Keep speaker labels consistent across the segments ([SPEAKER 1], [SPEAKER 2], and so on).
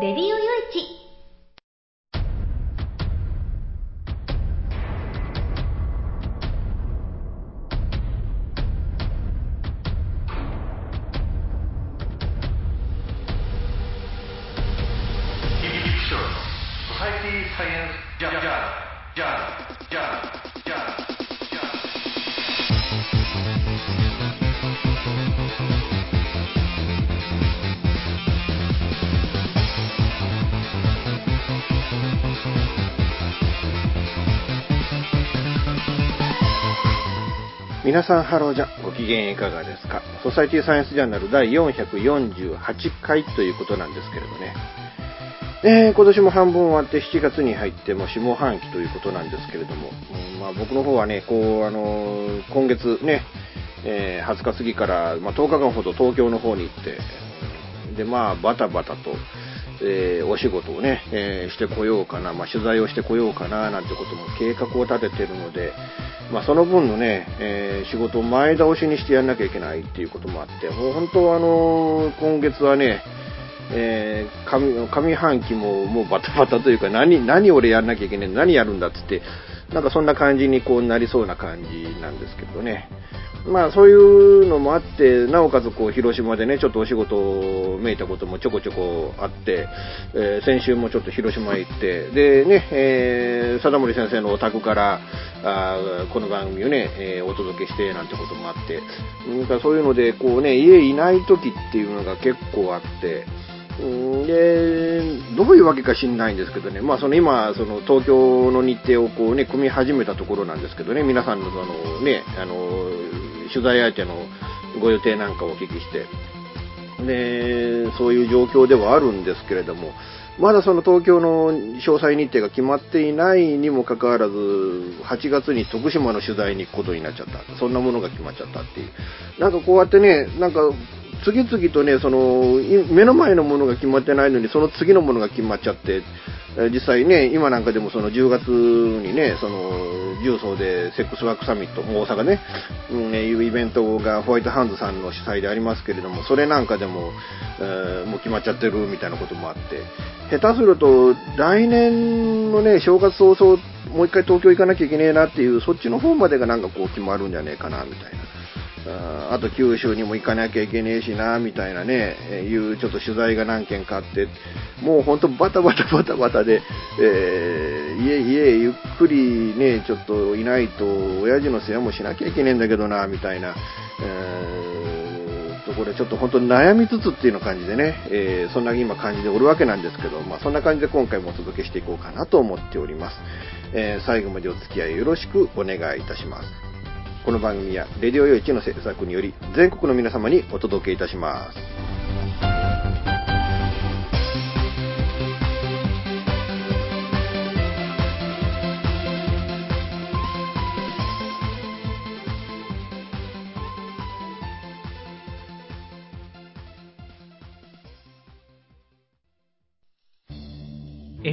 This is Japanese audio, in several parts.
[SPEAKER 1] レデ
[SPEAKER 2] 皆さんハローじゃ、ご機嫌いかがですか？ソサイティサイエンスジャーナル第448回ということなんですけれどね。えー、今年も半分終わって7月に入っても下半期ということなんですけれども、うんまあ、僕の方はね、こう、あのー今月ね、えー20日過ぎから、まあ、10日間ほど東京の方に行って、で、まあ、バタバタと、えーお仕事をね、えーしてこようかな、まあ、取材をしてこようかな、なんてことも計画を立ててるので、まあ、その分のね、えー仕事を前倒しにしてやんなきゃいけないっていうこともあって、もう本当はあの今月はね、えー上上半期ももうバタバタというか、何、何俺やんなきゃいけない何やるんだっつって、なんかそんな感じにこうなりそうな感じなんですけどね。まあそういうのもあって、なおかつこう広島でね、ちょっとお仕事をめいたこともちょこちょこあって、えー先週もちょっと広島へ行って、でね、えー、貞森先生のお宅から、あこの番組をね、えーお届けしてなんてこともあって、なんかそういうので、こうね、家いない時っていうのが結構あって、で、どういうわけか知んないんですけどね、まあその今、その東京の日程をこうね、組み始めたところなんですけどね、皆さんのそのね、あの、取材相手のご予定なんかをお聞きして、で、そういう状況ではあるんですけれども、まだその東京の詳細日程が決まっていないにもかかわらず、8月に徳島の取材に行くことになっちゃった。そんなものが決まっちゃったっていう。なんかこうやってね、なんか、次々とね、その、目の前のものが決まってないのに、その次のものが決まっちゃって、実際ね、今なんかでもその10月にね、その、重曹でセックスワークサミット、大阪ね、うん、いうイベントがホワイトハンズさんの主催でありますけれども、それなんかでも、えーもう決まっちゃってるみたいなこともあって、下手すると、来年のね、正月早々、もう一回東京行かなきゃいけねえなっていう、そっちの方までがなんかこう決まるんじゃねえかな、みたいな。あと九州にも行かなきゃいけねえしな、みたいなね、えいうちょっと取材が何件かあって、もうほんとバタバタバタバタで、えー家、家、ゆっくりね、ちょっといないと、親父の世話もしなきゃいけねえんだけどな、みたいな、えーとこれちょっと本当に悩みつつっていうような感じでね、えーそんな今感じでおるわけなんですけど、まあそんな感じで今回もお届けしていこうかなと思っております。えー最後までお付き合いよろしくお願いいたします。この番組は、レディオ用地の制作により、全国の皆様にお届けいたします。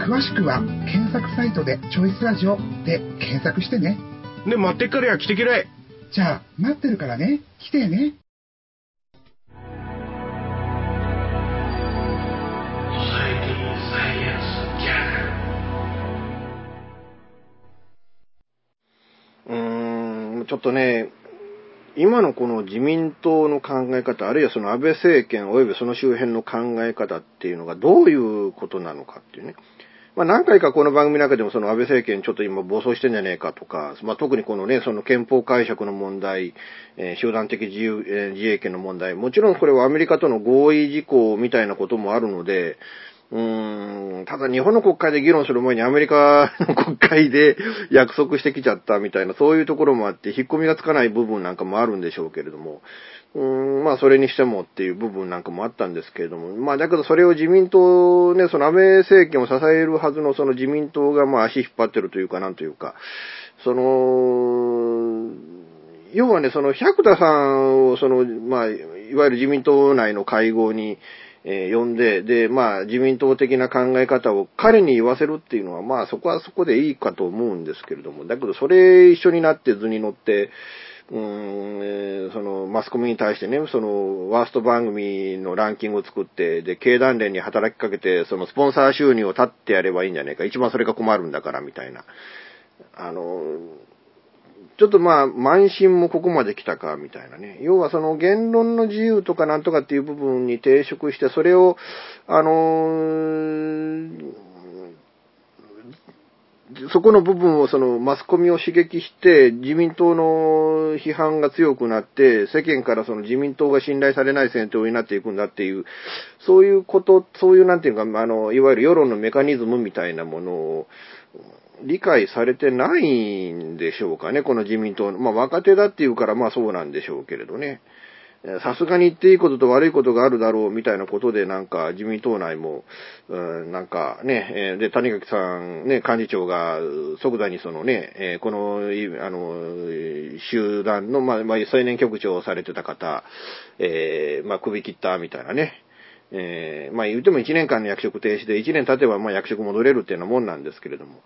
[SPEAKER 3] 詳しくは検索サイトでチョイスラジオで検索してね。
[SPEAKER 4] で、待ってっからや来てきれ。
[SPEAKER 3] じゃあ、待ってるからね。来てね。
[SPEAKER 2] うーん、ちょっとね、今のこの自民党の考え方、あるいはその安倍政権及びその周辺の考え方っていうのがどういうことなのかっていうね。まあ何回かこの番組の中でもその安倍政権ちょっと今暴走してんじゃねえかとか、まあ特にこのね、その憲法解釈の問題、えー集団的自由、えー自衛権の問題、もちろんこれはアメリカとの合意事項みたいなこともあるので、うーん、ただ日本の国会で議論する前にアメリカの国会で約束してきちゃったみたいな、そういうところもあって、引っ込みがつかない部分なんかもあるんでしょうけれども、うーん、まあそれにしてもっていう部分なんかもあったんですけれども、まあだけどそれを自民党ね、その安倍政権を支えるはずのその自民党がまあ足引っ張ってるというかなんというか、その、要はね、その百田さんを、その、まあ、いわゆる自民党内の会合に、えー呼んで、で、まあ、自民党的な考え方を彼に言わせるっていうのは、まあ、そこはそこでいいかと思うんですけれども、だけど、それ一緒になって図に乗って、うーん、その、マスコミに対してね、その、ワースト番組のランキングを作って、で、経団連に働きかけて、その、スポンサー収入を立ってやればいいんじゃねえか。一番それが困るんだから、みたいな。あの、ちょっとまあ、慢心もここまで来たか、みたいなね。要はその言論の自由とかなんとかっていう部分に抵触して、それを、あのそこの部分をそのマスコミを刺激して、自民党の批判が強くなって、世間からその自民党が信頼されない政党になっていくんだっていう、そういうこと、そういうなんていうか、あの、いわゆる世論のメカニズムみたいなものを、理解されてないんでしょうかね、この自民党の。まあ若手だっていうからまあそうなんでしょうけれどね。さすがに言っていいことと悪いことがあるだろうみたいなことでなんか自民党内も、うん、なんかね、で、谷垣さんね、幹事長が即座にそのね、この、あの、集団の、まあ、まあ、青年局長をされてた方、えーまあ首切ったみたいなね。えーまあ言っても1年間の役職停止で1年経てばまあ役職戻れるっていうようなもんなんですけれども。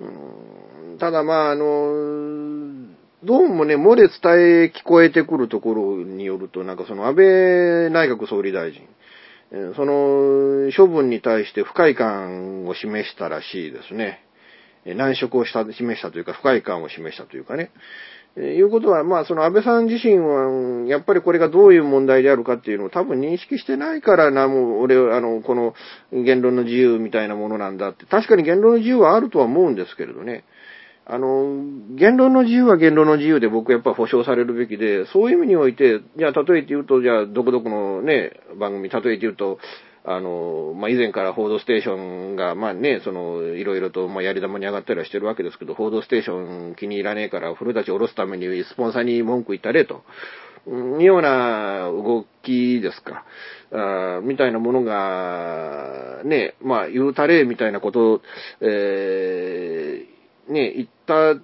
[SPEAKER 2] うんただまああの、どうもね、漏れ伝え聞こえてくるところによると、なんかその安倍内閣総理大臣、その処分に対して不快感を示したらしいですね。難色をした示したというか、不快感を示したというかね。えいうことは、まあ、その安倍さん自身は、やっぱりこれがどういう問題であるかっていうのを多分認識してないからな、もう俺、あの、この言論の自由みたいなものなんだって。確かに言論の自由はあるとは思うんですけれどね。あの、言論の自由は言論の自由で僕やっぱ保障されるべきで、そういう意味において、じゃあ例えて言うと、じゃあどこどこのね、番組、例えて言うと、あの、まあ、以前から報道ステーションが、まあね、その、いろいろと、まあ、やり玉に上がったりはしてるわけですけど、報道ステーション気に入らねえから、古舘下ろすためにスポンサーに文句言ったれと。いうような動きですか。あーみたいなものが、ね、まあ、言うたれみたいなことを、えーね、言った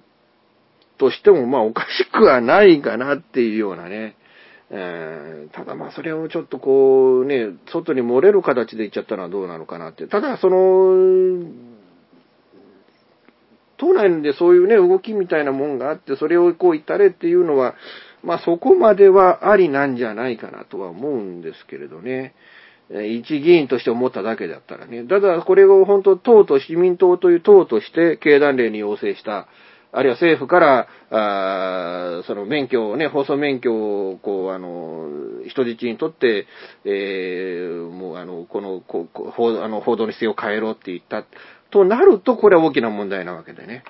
[SPEAKER 2] としても、まあ、おかしくはないかなっていうようなね。えーただまあそれをちょっとこうね、外に漏れる形で言っちゃったのはどうなのかなって。ただその、党内でそういうね、動きみたいなもんがあって、それをこう言ったれっていうのは、まあそこまではありなんじゃないかなとは思うんですけれどね。一議員として思っただけだったらね。ただこれを本当党と自民党という党として経団連に要請した、あるいは政府から、あーその免許をね、放送免許を、こう、あの、人質にとって、えーもう、あの、この、こ報あの報道の姿勢を変えろって言った、となると、これは大きな問題なわけでね。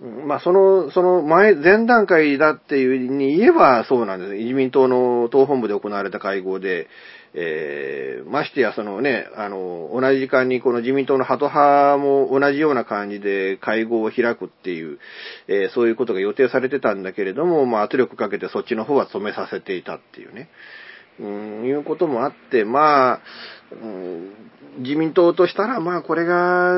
[SPEAKER 2] まあ、その、その前、前段階だっていうに言えばそうなんです。自民党の党本部で行われた会合で、えーましてやそのね、あの、同じ時間にこの自民党のハト派も同じような感じで会合を開くっていう、えーそういうことが予定されてたんだけれども、まあ圧力かけてそっちの方は止めさせていたっていうね。うん、いうこともあって、まあ、うん自民党としたら、まあこれが、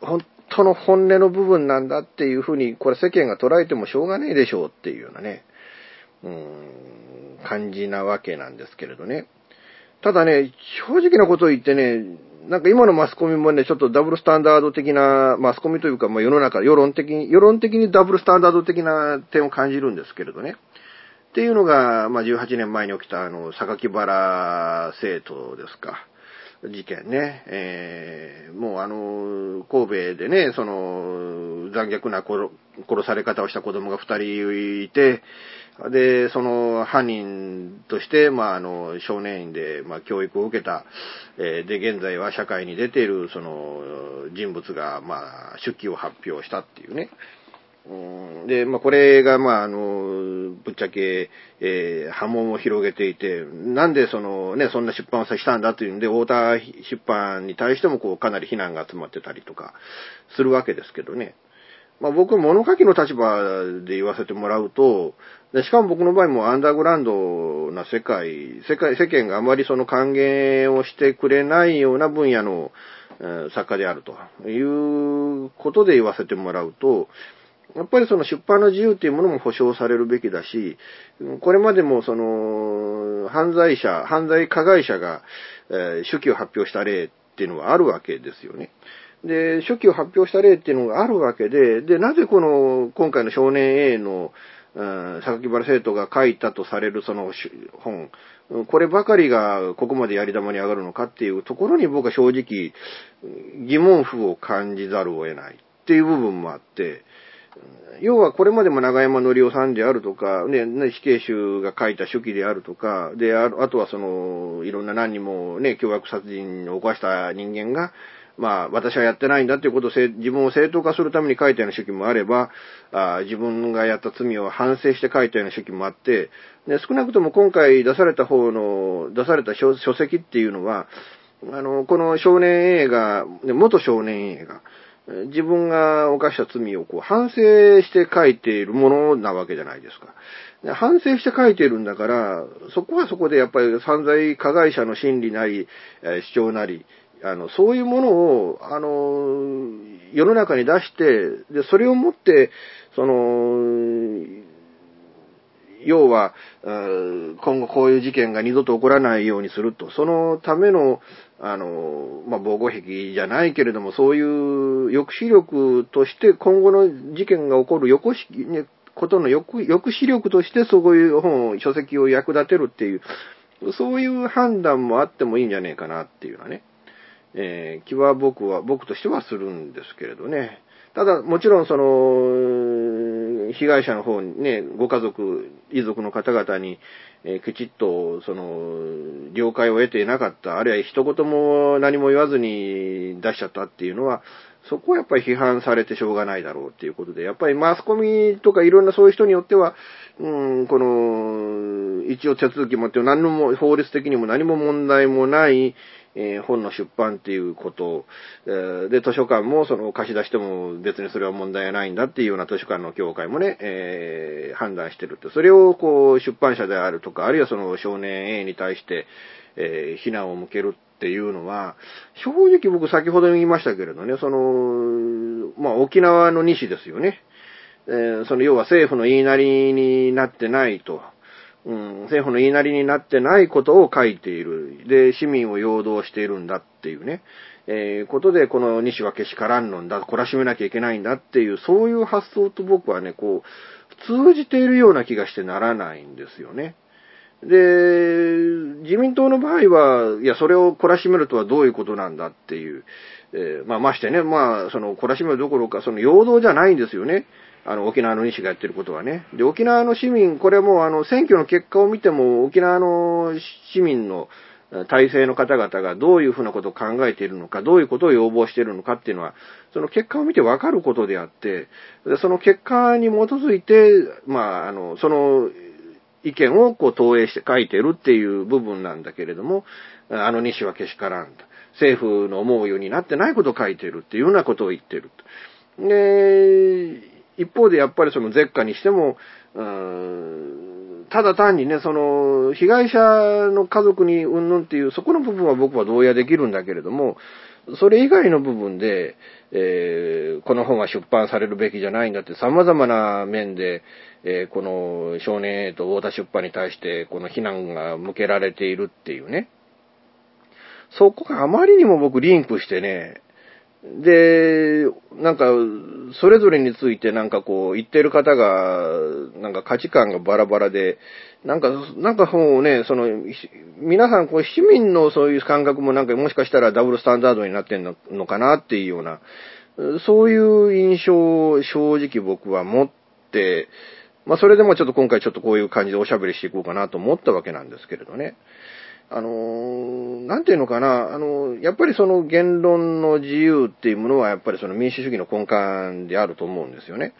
[SPEAKER 2] 本当の本音の部分なんだっていうふうに、これ世間が捉えてもしょうがねえでしょうっていうようなね、うん、感じなわけなんですけれどね。ただね、正直なことを言ってね、なんか今のマスコミもね、ちょっとダブルスタンダード的な、マスコミというか、まあ世の中、世論的に、世論的にダブルスタンダード的な点を感じるんですけれどね。っていうのが、まあ18年前に起きたあの、榊原生徒ですか。事件ね。えー、もうあの、神戸でね、その、残虐な殺され方をした子供が二人いて、で、その犯人として、まあ、あの、少年院で、まあ、教育を受けた、えー、で、現在は社会に出ている、その、人物が、まあ、手記を発表したっていうね。うんで、まあ、これが、まあ、あの、ぶっちゃけ、えー、波紋を広げていて、なんでそのね、そんな出版をさしたんだというんで、太田出版に対しても、こう、かなり非難が集まってたりとか、するわけですけどね。まあ、僕、物書きの立場で言わせてもらうと、でしかも僕の場合もアンダーグラウンドな世界、世界、世間があまりその歓迎をしてくれないような分野の、えー、作家であるということで言わせてもらうと、やっぱりその出版の自由っていうものも保障されるべきだし、これまでもその、犯罪者、犯罪加害者が、えー、手記を発表した例っていうのはあるわけですよね。で、初期を発表した例っていうのがあるわけで、で、なぜこの、今回の少年 A の、うん、榊原生徒が書いたとされるその本、こればかりがここまでやり玉に上がるのかっていうところに僕は正直疑問符を感じざるを得ない。っていう部分もあって、要はこれまでも長山則夫さんであるとか、ね、死刑囚が書いた手記であるとか、で、あとはその、いろんな何人もね、凶悪殺人を犯した人間が、まあ、私はやってないんだっていうことを自分を正当化するために書いたような手記もあれば、あ自分がやった罪を反省して書いたような手記もあって、で少なくとも今回出された方の、出された書籍っていうのは、あの、この少年映画、元少年映画、自分が犯した罪をこう反省して書いているものなわけじゃないですか。反省して書いているんだから、そこはそこでやっぱり犯罪加害者の心理なり、主張なり、あの、そういうものを、あの、世の中に出して、で、それをもって、その、要は、今後こういう事件が二度と起こらないようにすると、そのための、あの、まあ、防護壁じゃないけれども、そういう抑止力として今後の事件が起こる横し、ね、ことの抑止力としてそういう本を、書籍を役立てるっていう、そういう判断もあってもいいんじゃねえかなっていうのはね。えー、気は僕は、僕としてはするんですけれどね。ただ、もちろんその、被害者の方にね、ご家族、遺族の方々に、えー、きちっと、その、了解を得ていなかった、あるいは一言も何も言わずに出しちゃったっていうのは、そこはやっぱり批判されてしょうがないだろうっていうことで、やっぱりマスコミとかいろんなそういう人によっては、うん、この、一応手続きもって何のも、法律的にも何も問題もない、えー、本の出版っていうこと、えー、で、図書館もその貸し出しても別にそれは問題ないんだっていうような図書館の協会もね、えー、判断してるって。それをこう、出版社であるとか、あるいはその少年 A に対して、えー、非難を向けるっていうのは、正直僕先ほど言いましたけれどね、その、まあ沖縄の西ですよね。えー、その要は政府の言いなりになってないと。うん、政府の言いなりになってないことを書いている。で、市民を陽動しているんだっていうね、えー、ことで、この西はけしからんのんだ、懲らしめなきゃいけないんだっていう、そういう発想と僕はね、こう、通じているような気がしてならないんですよね。で、自民党の場合は、いや、それを懲らしめるとはどういうことなんだっていう、えー、まあ、ましてね、まあ、その、懲らしめるどころか、その、陽動じゃないんですよね。あの、沖縄の西がやってることはね。で、沖縄の市民、これもあの、選挙の結果を見ても、沖縄の市民の体制の方々がどういうふうなことを考えているのか、どういうことを要望しているのかっていうのは、その結果を見てわかることであって、その結果に基づいて、まあ、あの、その意見をこう投影して書いてるっていう部分なんだけれども、あの西はけしからんと。政府の思うようになってないことを書いてるっていうようなことを言ってる。で、一方でやっぱりその絶下にしても、ただ単にね、その、被害者の家族にうんぬんっていう、そこの部分は僕は同意できるんだけれども、それ以外の部分で、えー、この本は出版されるべきじゃないんだって様々な面で、えー、この少年 A と太田出版に対してこの非難が向けられているっていうね。そこがあまりにも僕リンクしてね、で、なんか、それぞれについてなんかこう、言ってる方が、なんか価値観がバラバラで、なんか、なんかもうね、その、皆さん、こう、市民のそういう感覚もなんかもしかしたらダブルスタンダードになってんのかなっていうような、そういう印象を正直僕は持って、まあそれでもちょっと今回ちょっとこういう感じでおしゃべりしていこうかなと思ったわけなんですけれどね。あの、なんていうのかな、あの、やっぱりその言論の自由っていうものはやっぱりその民主主義の根幹であると思うんですよね。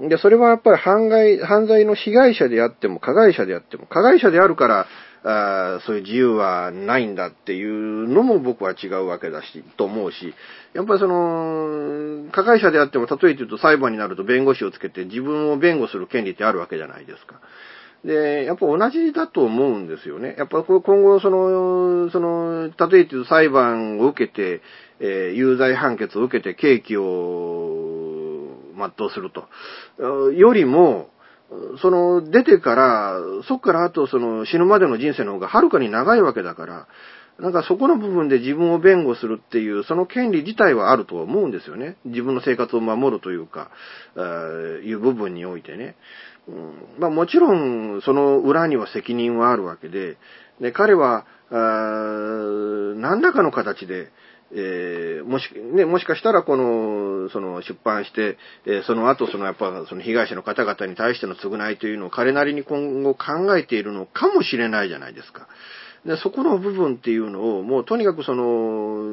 [SPEAKER 2] で、それはやっぱり犯罪、犯罪の被害者であっても、加害者であっても、加害者であるから、あそういう自由はないんだっていうのも僕は違うわけだし、と思うし、やっぱりその、加害者であっても、例えて言うと裁判になると弁護士をつけて自分を弁護する権利ってあるわけじゃないですか。で、やっぱ同じだと思うんですよね。やっぱ今後、その、その、例えて裁判を受けて、えー、有罪判決を受けて刑期を全うすると。よりも、その、出てから、そっからあとその死ぬまでの人生の方がはるかに長いわけだから、なんかそこの部分で自分を弁護するっていう、その権利自体はあるとは思うんですよね。自分の生活を守るというか、いう部分においてね。うん、まあもちろん、その裏には責任はあるわけで、で彼は、あ何らかの形で、えー、もし、ね、もしかしたらこの、その出版して、えー、その後そのやっぱその被害者の方々に対しての償いというのを彼なりに今後考えているのかもしれないじゃないですか。で、そこの部分っていうのを、もうとにかくその、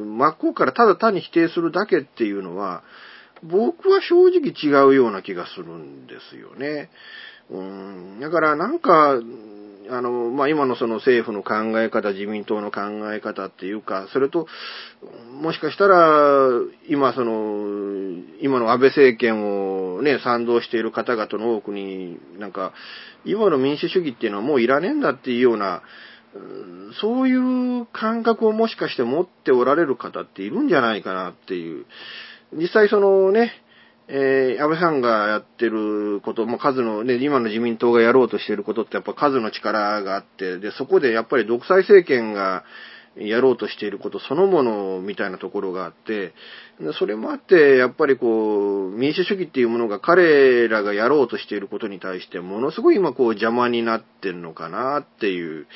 [SPEAKER 2] 真っ向からただ単に否定するだけっていうのは、僕は正直違うような気がするんですよね。うん、だからなんか、あの、まあ、今のその政府の考え方、自民党の考え方っていうか、それと、もしかしたら、今その、今の安倍政権をね、賛同している方々の多くに、なんか、今の民主主義っていうのはもういらねえんだっていうような、そういう感覚をもしかして持っておられる方っているんじゃないかなっていう。実際そのね、えー、安倍さんがやってること、も数のね、今の自民党がやろうとしていることってやっぱ数の力があって、で、そこでやっぱり独裁政権がやろうとしていることそのものみたいなところがあって、それもあって、やっぱりこう、民主主義っていうものが彼らがやろうとしていることに対して、ものすごい今こう邪魔になってるのかなっていう、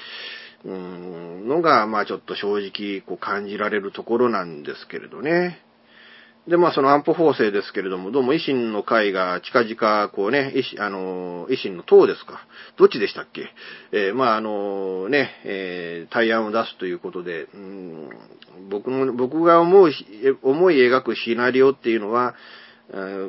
[SPEAKER 2] うんのが、まあちょっと正直こう感じられるところなんですけれどね。で、まあその安保法制ですけれども、どうも維新の会が近々、こうね、維新、あの、維新の党ですか。どっちでしたっけえー、まああの、ね、えー、対案を出すということで、うん、僕の、僕が思う、思い描くシナリオっていうのは、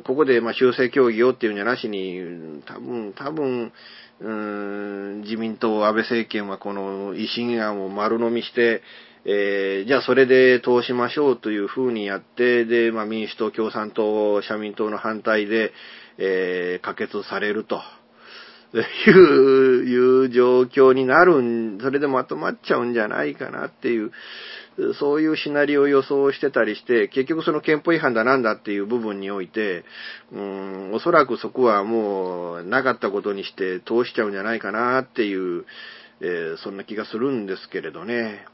[SPEAKER 2] ここでま修正協議をっていうんじゃなしに、多分、多分、うん、自民党、安倍政権はこの維新案を丸飲みして、えー、じゃあそれで通しましょうというふうにやって、で、まあ民主党、共産党、社民党の反対で、えー、可決されると。いう、いう状況になるん、それでまとまっちゃうんじゃないかなっていう、そういうシナリオを予想してたりして、結局その憲法違反だなんだっていう部分において、うん、おそらくそこはもうなかったことにして通しちゃうんじゃないかなっていう、えー、そんな気がするんですけれどね。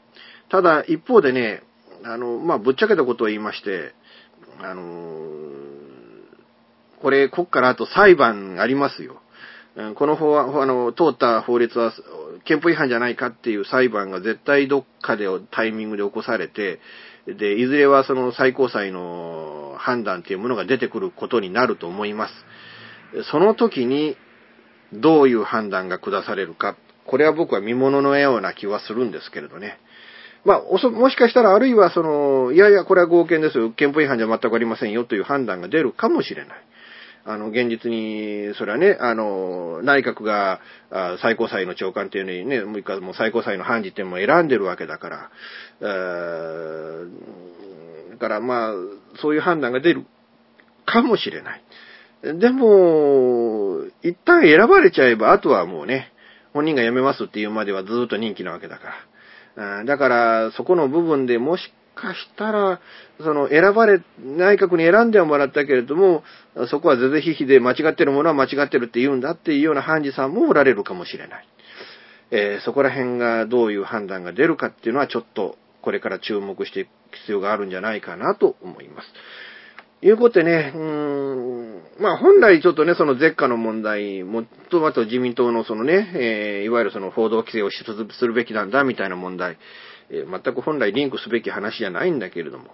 [SPEAKER 2] ただ一方でね、あの、まあ、ぶっちゃけたことを言いまして、あのこれ、こっからあと裁判ありますよ。この法はあの、通った法律は憲法違反じゃないかっていう裁判が絶対どっかでタイミングで起こされて、で、いずれはその最高裁の判断っていうものが出てくることになると思います。その時に、どういう判断が下されるか、これは僕は見物のような気はするんですけれどね。まあ、もしかしたらあるいはその、いやいや、これは合憲ですよ。憲法違反じゃ全くありませんよという判断が出るかもしれない。あの、現実に、それはね、あの、内閣が最高裁の長官っていうのにね、もう一回もう最高裁の判事点も選んでるわけだから、えだからまあ、そういう判断が出るかもしれない。でも、一旦選ばれちゃえば、あとはもうね、本人が辞めますっていうまではずっと任期なわけだから。だから、そこの部分でもしかしたら、その選ばれ、内閣に選んではもらったけれども、そこは是々非々で間違ってるものは間違ってるって言うんだっていうような判事さんもおられるかもしれない。えー、そこら辺がどういう判断が出るかっていうのはちょっと、これから注目していく必要があるんじゃないかなと思います。いうことでね、うーん、まあ本来ちょっとね、その絶下の問題、もっとあと自民党のそのね、えー、いわゆるその報道規制をするべきなんだみたいな問題、えー、全く本来リンクすべき話じゃないんだけれども、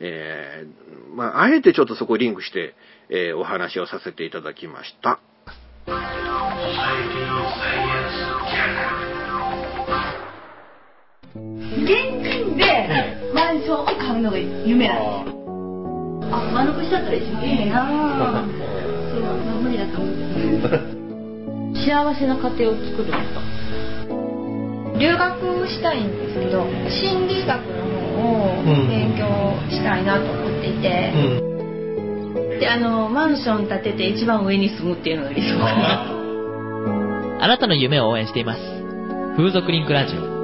[SPEAKER 2] えー、まああえてちょっとそこをリンクして、えー、お話をさせていただきました。
[SPEAKER 1] 現金でマンションを買うのが夢なんです。あ、間延びしちゃったらい？いなそう、無理だと思って。幸せな家庭を作るんですか留学したいんですけど心理学の方を勉強したいなと思っていて、うん、であのマンション建てて一番上に住むっていうのが理想かな。
[SPEAKER 5] あなたの夢を応援しています。風俗リンクラジオ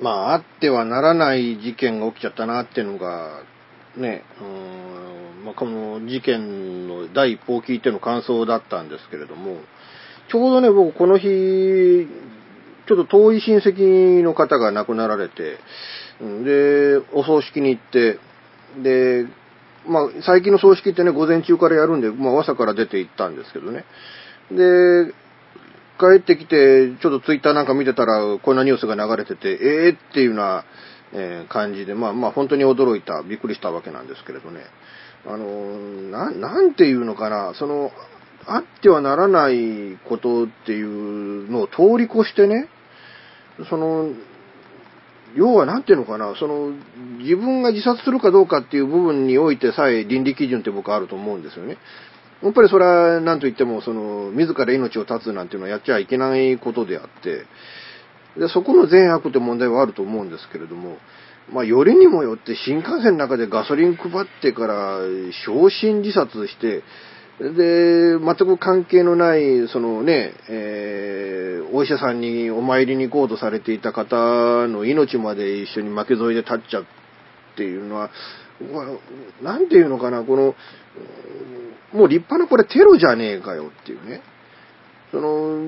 [SPEAKER 2] まあ、あってはならない事件が起きちゃったなっていうのが、ね、うん、まあ、この事件の第一報を聞いての感想だったんですけれども、ちょうどね、僕この日、ちょっと遠い親戚の方が亡くなられて、で、お葬式に行って、で、まあ、最近の葬式ってね、午前中からやるんで、まあ、朝から出て行ったんですけどね。で、帰ってきて、ちょっとツイッターなんか見てたら、こんなニュースが流れてて、ええー、っていうような、え、感じで、まあまあ本当に驚いた、びっくりしたわけなんですけれどね。あの、な、なんていうのかな、その、あってはならないことっていうのを通り越してね、その、要はなんていうのかな、その、自分が自殺するかどうかっていう部分においてさえ倫理基準って僕あると思うんですよね。やっぱりそれは何と言っても、その、自ら命を絶つなんていうのはやっちゃいけないことであって、で、そこの善悪って問題はあると思うんですけれども、まあ、よりにもよって新幹線の中でガソリン配ってから焼身自殺して、で、全く関係のない、そのね、えー、お医者さんにお参りに行こうとされていた方の命まで一緒に負け添いで立っちゃうっていうのは、なんていうのかな、この、もう立派なこれテロじゃねえかよっていうね。その、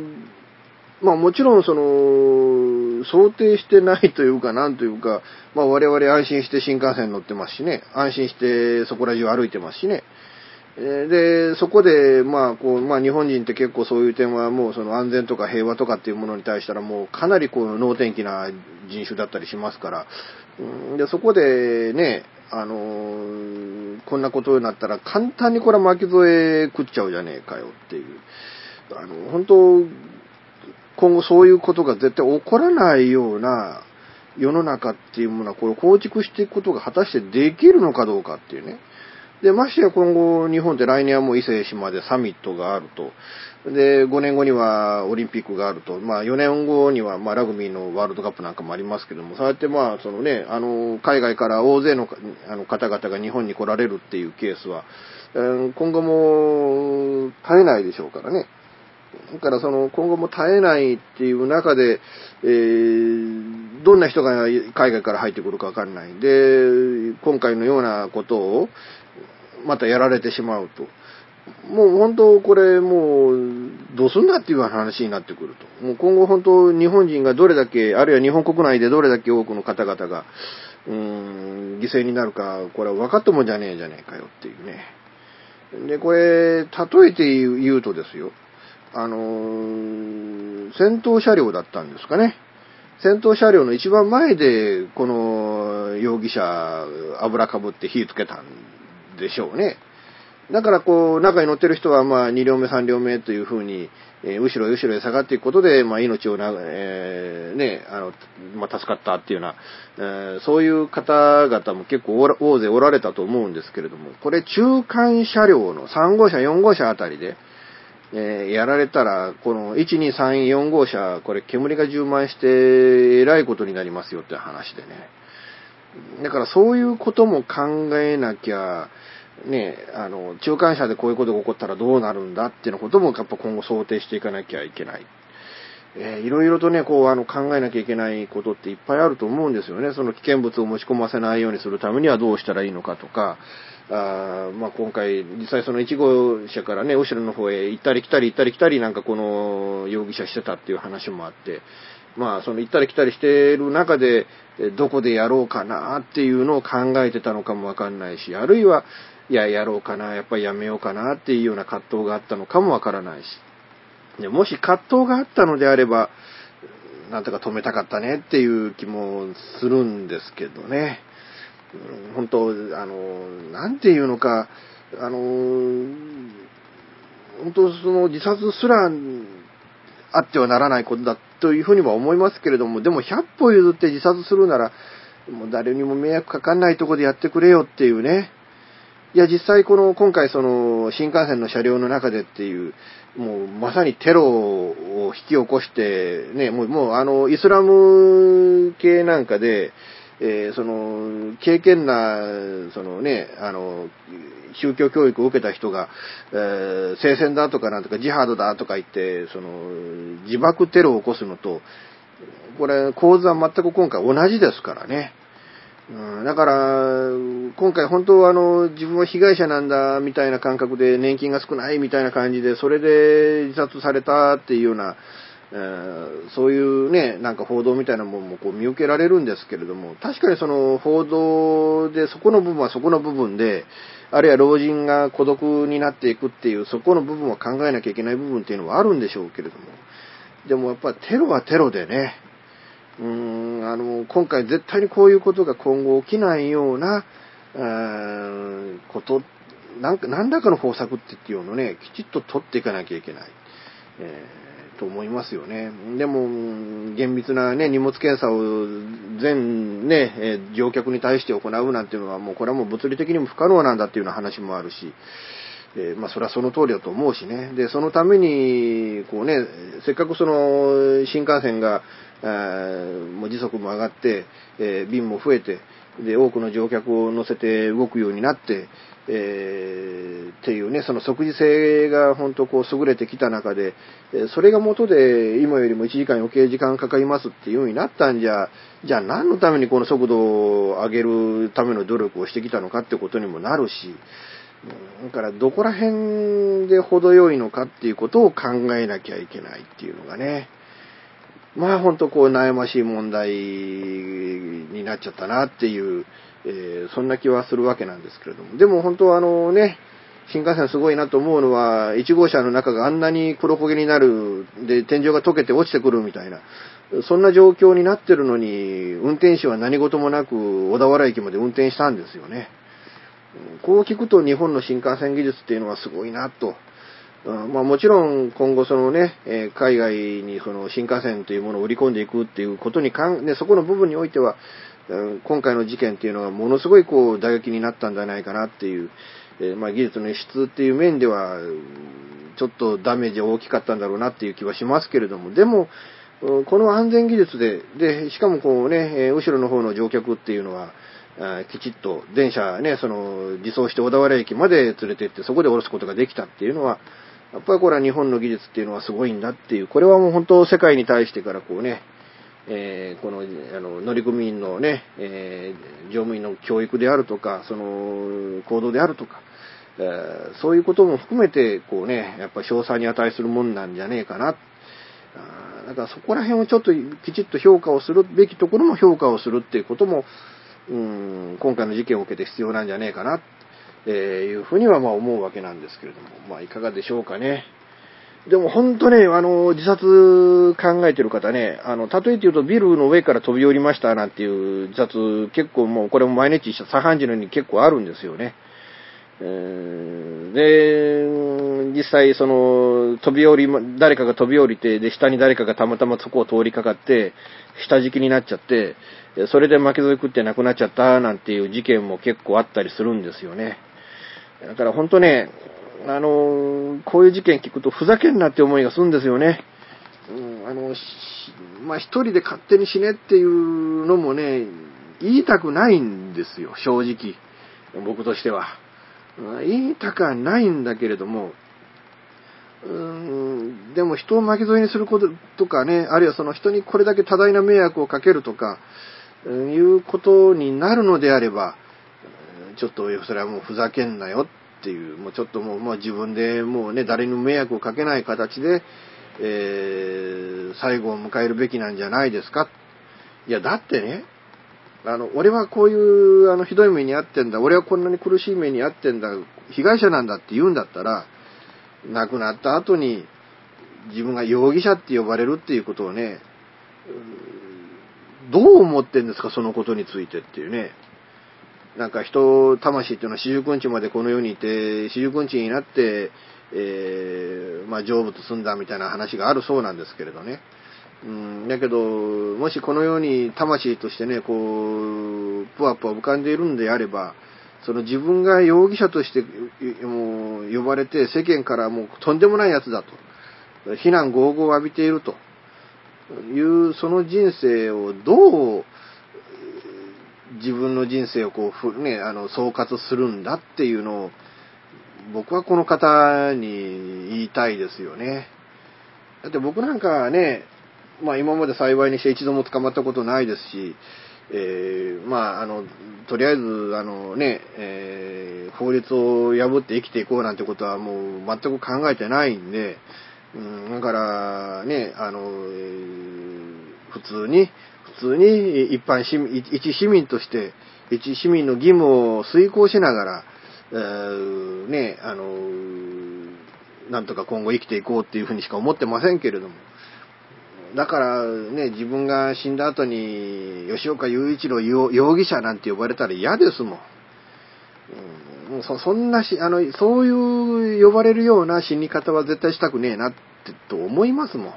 [SPEAKER 2] まあもちろんその、想定してないというか、なんというか、まあ我々安心して新幹線乗ってますしね、安心してそこら中歩いてますしね。で、そこで、まあ、こう、まあ、日本人って結構そういう点はもうその安全とか平和とかっていうものに対したらもうかなりこう、能天気な人種だったりしますから、で、そこでね、あのー、こんなことになったら簡単にこれは巻き添え食っちゃうじゃねえかよっていう。あの、本当今後そういうことが絶対起こらないような世の中っていうものはこれを構築していくことが果たしてできるのかどうかっていうね。で、ましてや今後日本って来年はもう伊勢島でサミットがあると。で、5年後にはオリンピックがあると。まあ4年後にはまあラグビーのワールドカップなんかもありますけども、そうやってまあそのね、あの、海外から大勢のあの方々が日本に来られるっていうケースは、今後も絶えないでしょうからね。だからその今後も絶えないっていう中で、えー、どんな人が海外から入ってくるかわかんない。で、今回のようなことをまたやられてしまうと。もう本当これもうどうすんだっていう話になってくると。もう今後本当日本人がどれだけ、あるいは日本国内でどれだけ多くの方々が、うーん、犠牲になるか、これは分かったもんじゃねえじゃねえかよっていうね。で、これ、例えて言うとですよ、あのー、戦闘車両だったんですかね。戦闘車両の一番前で、この容疑者、油かぶって火つけたんでしょうね。だからこう、中に乗ってる人はまあ2両目3両目というふうに、えー、後ろ後ろへ下がっていくことで、まあ命をな、えー、ね、あの、まあ助かったっていうような、えー、そういう方々も結構大勢おられたと思うんですけれども、これ中間車両の3号車、4号車あたりで、えー、やられたら、この1、2、3、4号車、これ煙が充満して、えらいことになりますよって話でね。だからそういうことも考えなきゃ、ね、あの、中間車でこういうことが起こったらどうなるんだっていうこともやっぱ今後想定していかなきゃいけない。えー、いろいろとね、こう、あの、考えなきゃいけないことっていっぱいあると思うんですよね。その危険物を持ち込ませないようにするためにはどうしたらいいのかとか、あまあ、今回、実際その1号車からね、後ろの方へ行ったり来たり行ったり来たりなんかこの容疑者してたっていう話もあって、まあ、その行ったり来たりしている中で、どこでやろうかなっていうのを考えてたのかもわかんないし、あるいは、いや、やろうかな、やっぱりやめようかなっていうような葛藤があったのかもわからないし。でもし葛藤があったのであれば、なんとか止めたかったねっていう気もするんですけどね。本当、あの、なんていうのか、あの、本当その自殺すらあってはならないことだというふうには思いますけれども、でも100歩譲って自殺するなら、もう誰にも迷惑かかんないとこでやってくれよっていうね。いや、実際この、今回その、新幹線の車両の中でっていう、もうまさにテロを引き起こして、ね、もう、もうあの、イスラム系なんかで、えー、その、経験な、そのね、あの、宗教教育を受けた人が、えー、聖戦だとかなんとかジハードだとか言って、その、自爆テロを起こすのと、これ、構図は全く今回同じですからね。うん、だから、今回本当はあの、自分は被害者なんだ、みたいな感覚で年金が少ないみたいな感じで、それで自殺されたっていうような、えー、そういうね、なんか報道みたいなものもこう見受けられるんですけれども、確かにその報道でそこの部分はそこの部分で、あるいは老人が孤独になっていくっていう、そこの部分は考えなきゃいけない部分っていうのはあるんでしょうけれども、でもやっぱテロはテロでね、うーん、あの、今回絶対にこういうことが今後起きないような、こと、なんか、何らかの方策っていうのをね、きちっと取っていかなきゃいけない。えと思いますよね。でも、厳密なね、荷物検査を全ね、え乗客に対して行うなんていうのは、もうこれはもう物理的にも不可能なんだっていうような話もあるし、え、まあそれはその通りだと思うしね。で、そのために、こうね、せっかくその新幹線が、もう時速も上がって、えー、便も増えて、で、多くの乗客を乗せて動くようになって、えー、っていうね、その即時性が本当こう優れてきた中で、それが元で今よりも1時間余計時間かかりますっていうようになったんじゃ、じゃあ何のためにこの速度を上げるための努力をしてきたのかってことにもなるし、だからどこら辺で程よいのかっていうことを考えなきゃいけないっていうのがね、まあ本当こう悩ましい問題になっちゃったなっていう、えー、そんな気はするわけなんですけれども。でも本当はあのね、新幹線すごいなと思うのは、1号車の中があんなに黒焦げになる、で、天井が溶けて落ちてくるみたいな、そんな状況になってるのに、運転手は何事もなく小田原駅まで運転したんですよね。こう聞くと日本の新幹線技術っていうのはすごいなと。まあもちろん今後そのね、え海外にその新幹線というものを売り込んでいくっていうことにかん、ね、そこの部分においては、今回の事件っていうのはものすごいこう打撃になったんじゃないかなっていう、えまあ技術の輸出っていう面では、ちょっとダメージ大きかったんだろうなっていう気はしますけれども、でも、この安全技術で、で、しかもこうね、後ろの方の乗客っていうのは、きちっと電車ね、その、自走して小田原駅まで連れて行って、そこで降ろすことができたっていうのは、やっぱりこれは日本の技術っていうのはすごいんだっていう、これはもう本当世界に対してからこうね、えー、この、あの、乗組員のね、えー、乗務員の教育であるとか、その、行動であるとか、えー、そういうことも含めて、こうね、やっぱ賞賛に値するもんなんじゃねえかな。あだからそこら辺をちょっときちっと評価をするべきところも評価をするっていうことも、うん、今回の事件を受けて必要なんじゃねえかな、えー、いうふうにはまあ思うわけなんですけれども、まあいかがでしょうかね。でも本当ね、あの、自殺考えてる方ね、あの、例えて言うとビルの上から飛び降りましたなんていう自殺結構もうこれも毎日左半時のように結構あるんですよね。で、実際その、飛び降り、誰かが飛び降りて、で、下に誰かがたまたまそこを通りかかって、下敷きになっちゃって、それで巻き添え食って亡くなっちゃったなんていう事件も結構あったりするんですよね。だから本当ね、あの、こういう事件聞くとふざけんなって思いがするんですよね。うん、あの、まあ、一人で勝手に死ねっていうのもね、言いたくないんですよ、正直。僕としては。言いたくはないんだけれども、うーん、でも人を巻き添えにすることとかね、あるいはその人にこれだけ多大な迷惑をかけるとか、いうことになるのであれば、ちょっとそれはもうふざけんなよっていう、もうちょっともう、まあ、自分でもうね、誰にも迷惑をかけない形で、えー、最後を迎えるべきなんじゃないですか。いや、だってね、あの、俺はこういう、あの、ひどい目に遭ってんだ、俺はこんなに苦しい目に遭ってんだ、被害者なんだって言うんだったら、亡くなった後に、自分が容疑者って呼ばれるっていうことをね、どう思ってんですか、そのことについてっていうね。なんか人、魂っていうのは四十九日までこの世にいて、四十九日になって、えー、まあ、成仏すんだみたいな話があるそうなんですけれどね。うん、だけど、もしこのように魂としてね、こう、ぷわぷわ浮かんでいるんであれば、その自分が容疑者としてもう呼ばれて世間からもうとんでもない奴だと。非難合々を浴びているというその人生をどう自分の人生をこう、ね、あの、総括するんだっていうのを僕はこの方に言いたいですよね。だって僕なんかね、まあ今まで幸いにして一度も捕まったことないですし、えー、まああの、とりあえず、あのね、えー、法律を破って生きていこうなんてことはもう全く考えてないんで、うん、だからね、あの、普通に、普通に一般市民、一市民として、一市民の義務を遂行しながら、えー、ね、あの、なんとか今後生きていこうっていうふうにしか思ってませんけれども、だからね、自分が死んだ後に、吉岡雄一郎容疑者なんて呼ばれたら嫌ですも。ん、そそんなし、あの、そういう呼ばれるような死に方は絶対したくねえなって、と思いますもん。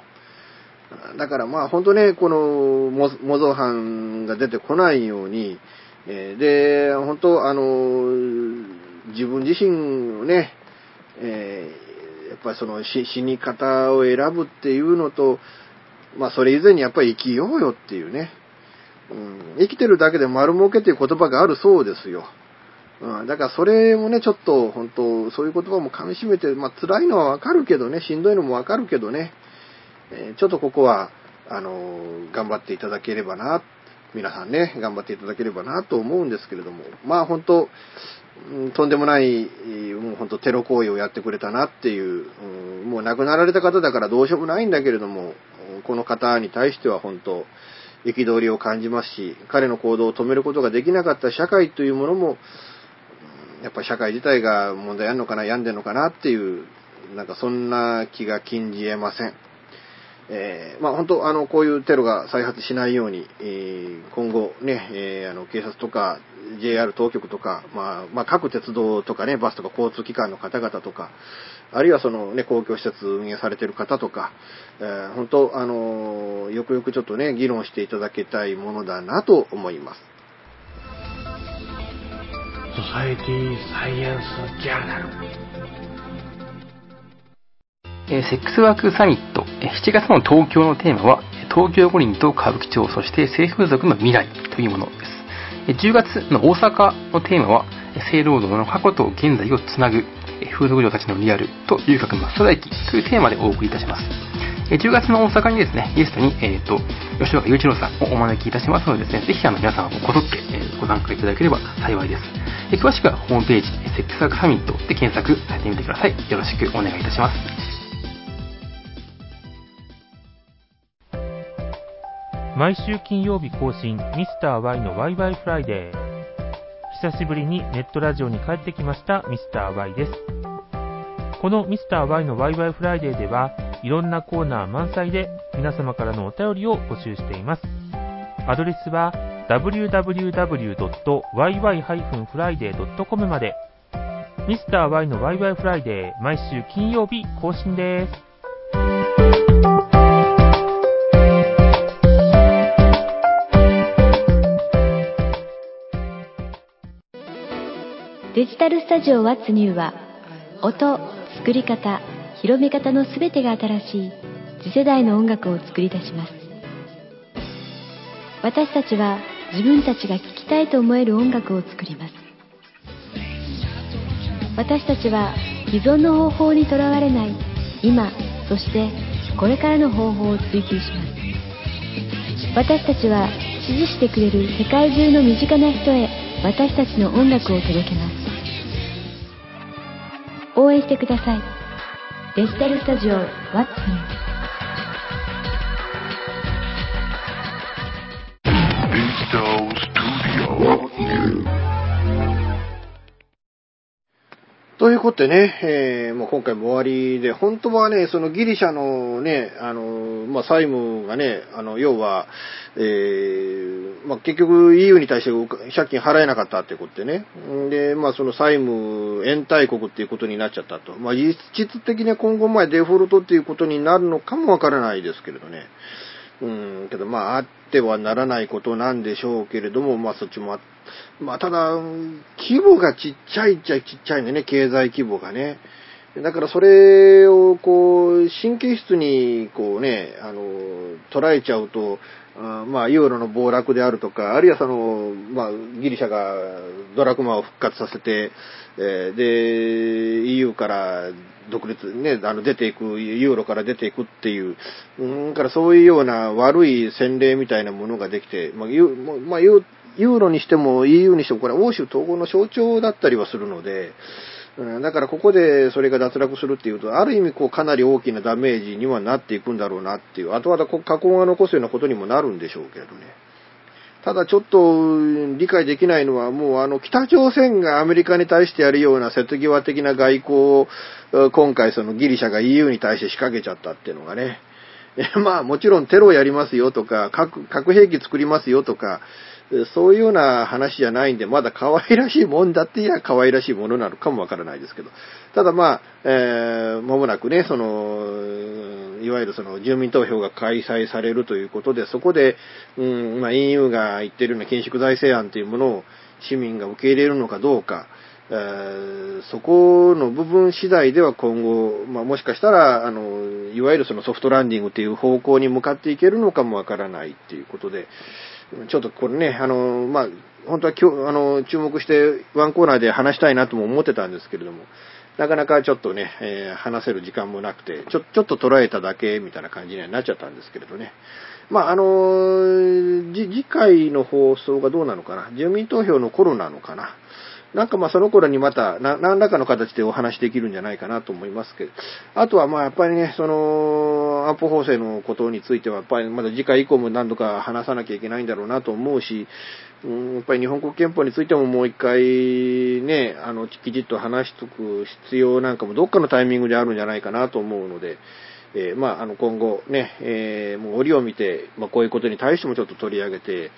[SPEAKER 2] だからまあ本当ね、この模造犯が出てこないように、え、で、本当あの、自分自身をね、えー、やっぱりその死に方を選ぶっていうのと、まあそれ以前にやっぱり生きようよっていうね。うん、生きてるだけで丸儲けっていう言葉があるそうですよ。うん、だからそれもね、ちょっと本当、そういう言葉も噛み締めて、まあ辛いのはわかるけどね、しんどいのもわかるけどね、えー、ちょっとここは、あのー、頑張っていただければな、皆さんね、頑張っていただければなと思うんですけれども、まあ本当、うん、とんでもない、もう本当テロ行為をやってくれたなっていう、うん、もう亡くなられた方だからどうしようもないんだけれども、この方に対しては本当、憤りを感じますし、彼の行動を止めることができなかった社会というものも、やっぱ社会自体が問題あるのかな、病んでるのかなっていう、なんかそんな気が禁じ得ません。えー、まあ本当、あの、こういうテロが再発しないように、えー、今後ね、えー、あの、警察とか JR 当局とか、まあ、まあ、各鉄道とかね、バスとか交通機関の方々とか、あるいはそのね、公共施設運営されてる方とか、えー、本当、あの、よくよくちょっとね、議論していただきたいものだなと思います。
[SPEAKER 4] ソサエティサイエンスジャーナル
[SPEAKER 6] えセックスワークサミット、7月の東京のテーマは、東京五輪と歌舞伎町、そして性風俗の未来というものです。10月の大阪のテーマは、性労働の過去と現在をつなぐ、風俗嬢たちのリアルと遊郭真っ只中というテーマでお送りいたします。10月の大阪にですね、ゲストに、えっ、ー、と、吉岡雄一郎さんをお招きいたしますのでですね、ぜひあの皆さんもこぞって、えご参加いただければ幸いです。詳しくはホームページ、セックスワークサミットで検索されてみてください。よろしくお願いいたします。
[SPEAKER 7] 毎週金曜日更新ミスター y のワイワイフライデー久しぶりにネットラジオに帰ってきましたミスター Y です。このミスター Y のワイワイフライデーではいろんなコーナー満載で皆様からのお便りを募集しています。アドレスは www.yy-friday.com までミスター Y のワイワイフライデー毎週金曜日更新です。
[SPEAKER 8] デジタルスタジオ What's New は音、作り方、広め方のすべてが新しい次世代の音楽を作り出します私たちは自分たちが聴きたいと思える音楽を作ります。私たちは既存の方法にとらわれない今そしてこれからの方法を追求します。私たちは支持してくれる世界中の身近な人へ私たちの音楽を届けます。応援してください。デジタルスタジオ What's
[SPEAKER 2] ということでね、えー、もう今回も終わりで、本当はね、そのギリシャのね、あの、まあ、債務がね、あの、要は、えー、まあ、結局 EU に対して借金払えなかったってことでね。で、まあ、その債務延滞国っていうことになっちゃったと。まあ、実質的には今後前デフォルトっていうことになるのかもわからないですけれどね。うん、けどまあ、あってはならないことなんでしょうけれども、まあそっちもあ、まあただ、規模がちっちゃいっちゃちっちゃいんでね、経済規模がね。だからそれをこう、神経質にこうね、あの、捉えちゃうと、あまあ、ユーロの暴落であるとか、あるいはその、まあ、ギリシャがドラクマを復活させて、えー、で、EU から独立、ね、あの、出ていく、ユーロから出ていくっていう、うん、からそういうような悪い洗礼みたいなものができて、まあ、ユまあ、ユーロにしても EU にしてもこれは欧州統合の象徴だったりはするので、うん、だからここでそれが脱落するっていうと、ある意味こうかなり大きなダメージにはなっていくんだろうなっていう、後々過去が残すようなことにもなるんでしょうけどね。ただちょっと理解できないのは、もうあの北朝鮮がアメリカに対してやるような瀬戸際的な外交を、今回そのギリシャが EU に対して仕掛けちゃったっていうのがね。まあもちろんテロやりますよとか、核核兵器作りますよとか、そういうような話じゃないんで、まだ可愛らしいもんだって言えば可愛らしいものなのかもわからないですけど。ただまあ、えー、間もなくね、その、いわゆるその住民投票が開催されるということで、そこで、うん、まあ EU が言ってるような緊縮財政案というものを市民が受け入れるのかどうか、えー、そこの部分次第では今後、まあ、もしかしたら、あの、いわゆるそのソフトランディングという方向に向かっていけるのかもわからないっていうことで、ちょっとこれね、あの、まあ、本当は今日、あの、注目してワンコーナーで話したいなとも思ってたんですけれども、なかなかちょっとね、えー、話せる時間もなくて、ちょ、ちょっと捉えただけみたいな感じにはなっちゃったんですけれどね。まあ、あの、次回の放送がどうなのかな。住民投票の頃なのかな。なんかまあその頃にまた何らかの形でお話できるんじゃないかなと思いますけど、あとはまあやっぱりね、その安保法制のことについてはやっぱりまだ次回以降も何度か話さなきゃいけないんだろうなと思うし、うん、やっぱり日本国憲法についてももう一回ね、あの、きちっと話しとく必要なんかもどっかのタイミングであるんじゃないかなと思うので、えー、まあ、あの、今後ね、えー、もう折を見て、まあ、こういうことに対してもちょっと取り上げて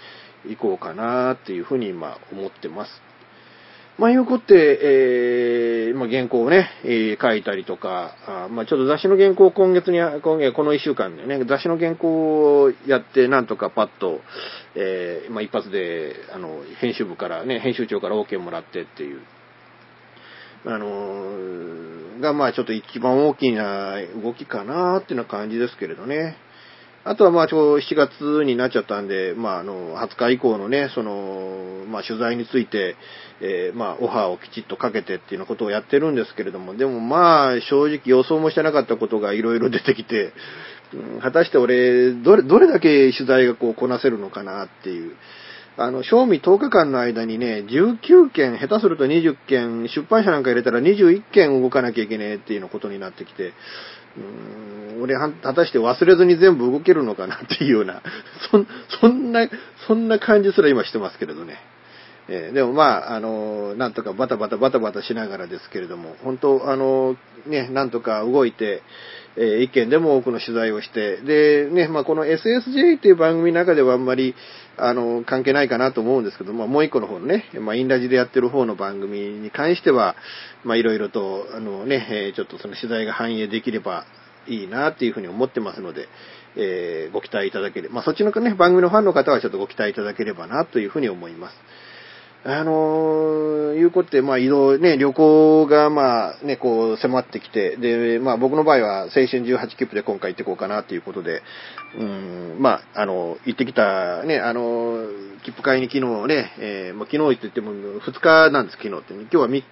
[SPEAKER 2] いこうかなっていうふうに今思ってます。まあ、いうことで、えー、まあ、原稿をね、えー、書いたりとか、あまあ、ちょっと雑誌の原稿を今月に、今月、この一週間でね、雑誌の原稿をやって、なんとかパッと、えー、まあ、一発で、あの、編集部からね、編集長から OK もらってっていう、あの、が、まあ、ちょっと一番大きな動きかなっていうような感じですけれどね。あとはまあ、ちょ、7月になっちゃったんで、まあ、あの、20日以降のね、その、まあ、取材について、えー、まあ、オファーをきちっとかけてっていうようなことをやってるんですけれども、でもまあ、正直予想もしてなかったことがいろいろ出てきて、果たして俺、どれ、どれだけ取材がこう、こなせるのかなっていう。あの、賞味10日間の間にね、19件、下手すると20件、出版社なんか入れたら21件動かなきゃいけねえっていうようなことになってきて、うん、俺は、果たして忘れずに全部動けるのかなっていうような、そ、そんな、そんな感じすら今してますけれどね。えー、でもまあ、あの、なんとかバタバタバタバタしながらですけれども、本当、あの、ね、なんとか動いて、えー、一件でも多くの取材をして、で、ね、まあこの SSJ っていう番組の中ではあんまり、あの、関係ないかなと思うんですけど、まあもう一個の方のね、まあインラジでやってる方の番組に関しては、まあいろいろと、あのね、え、ちょっとその取材が反映できればいいなっていうふうに思ってますので、えー、ご期待いただければ、まあそっちのね、番組のファンの方はちょっとご期待いただければなというふうに思います。あのー、いうことで、まあ移動ね、旅行がまあね、こう迫ってきて、で、まあ僕の場合は青春18切符で今回行ってこうかなということで、うん、まあ、あの、行ってきた、ね、あの、切符買いに昨日ね、えー、まあ昨日行って言っても2日なんです、昨日って、ね。今日は3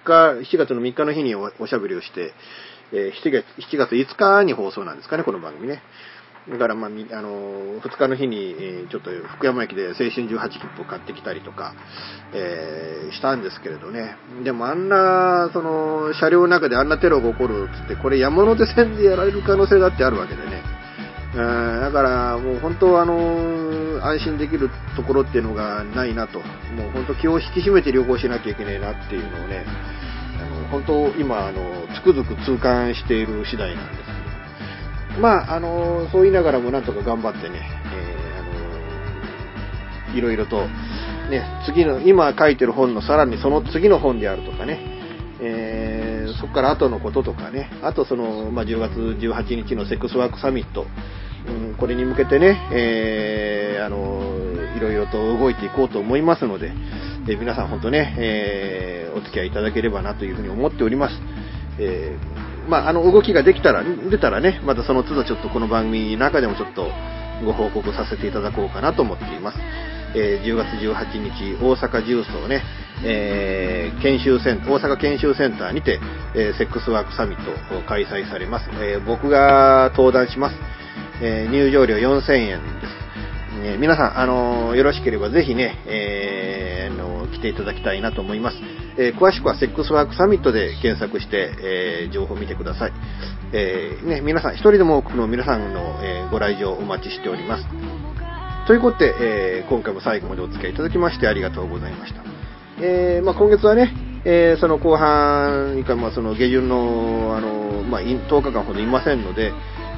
[SPEAKER 2] 日、7月の3日の日におしゃべりをして、えー、7月、7月5日に放送なんですかね、この番組ね。だから、まあ、あの、2日の日に、え、ちょっと福山駅で青春18切符を買ってきたりとか、えー、したんですけれどね。でもあんな、その、車両の中であんなテロが起こるっつって、これ山手線でやられる可能性だってあるわけでね。えー、だからもう本当あの、安心できるところっていうのがないなと。もう本当気を引き締めて旅行しなきゃいけないなっていうのをね、あの本当今、あの、つくづく痛感している次第なんです。まあ、あの、そう言いながらもなんとか頑張ってね、えー、あの、いろいろと、ね、次の、今書いてる本のさらにその次の本であるとかね、えー、そこから後のこととかね、あとその、まあ、10月18日のセックスワークサミット、うん、これに向けてね、えー、あの、いろいろと動いていこうと思いますので、え、皆さん本当ね、えー、お付き合いいただければなというふうに思っております。えーまあ、あの動きができたら、出たらね、またその都度ちょっとこの番組の中でもちょっとご報告させていただこうかなと思っています。えー、10月18日、大阪重曹ね、えー、研修センター、大阪研修センターにて、えー、セックスワークサミットを開催されます。え僕が登壇します。え入場料4000円です。え皆さん、あのよろしければぜひね、えー、あの来ていただきたいなと思います。えー、詳しくはセックスワークサミットで検索して、えー、情報を見てください。えー、ね、皆さん、一人でも多くの皆さんの、えご来場お待ちしております。ということで、え今回も最後までお付き合いいただきましてありがとうございました。えまあ、今月はね、えその後半以下、まあ、その下旬の、あの、まあ、10日間ほどいませんので、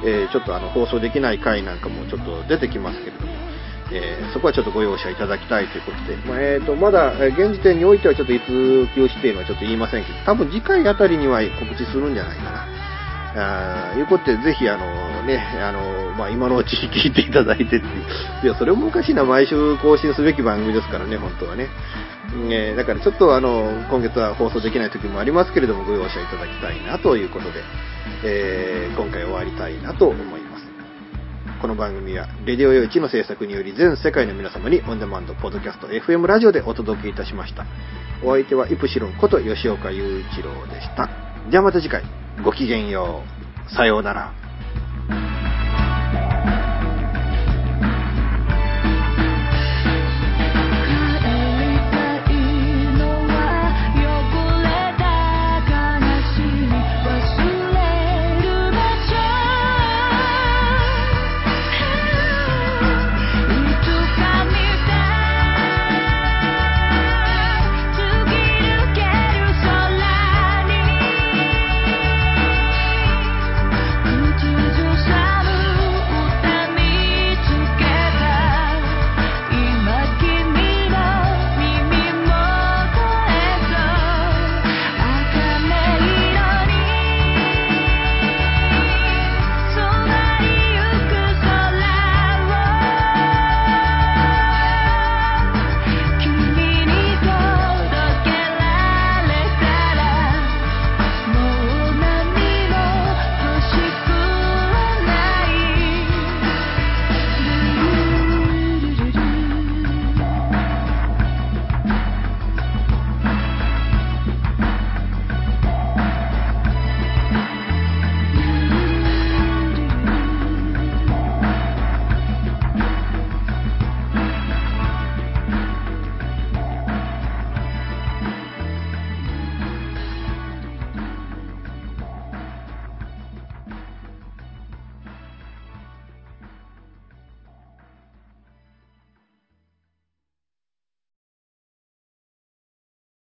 [SPEAKER 2] えちょっとあの放送できない回なんかもちょっと出てきますけれども、えー、そこはちょっとご容赦いただきたいということで、まあ、えーと、まだ、現時点においてはちょっといつ休止っていうのはちょっと言いませんけど、多分次回あたりには告知するんじゃないかな。あいうことで、ぜひ、あのね、あの、まあ、今のうちに聞いていただいてっていう。いや、それもおかしいな、毎週更新すべき番組ですからね、本当はね。えー、だからちょっとあの、今月は放送できない時もありますけれども、ご容赦いただきたいなということで、えー、今回終わりたいなと思います。この番組は、レディオ用1の制作により全世界の皆様にオンデマンド、ポッドキャスト、FM ラジオでお届けいたしました。お相手はイプシロンこと吉岡雄一郎でした。ではまた次回、ごきげんよう。さようなら。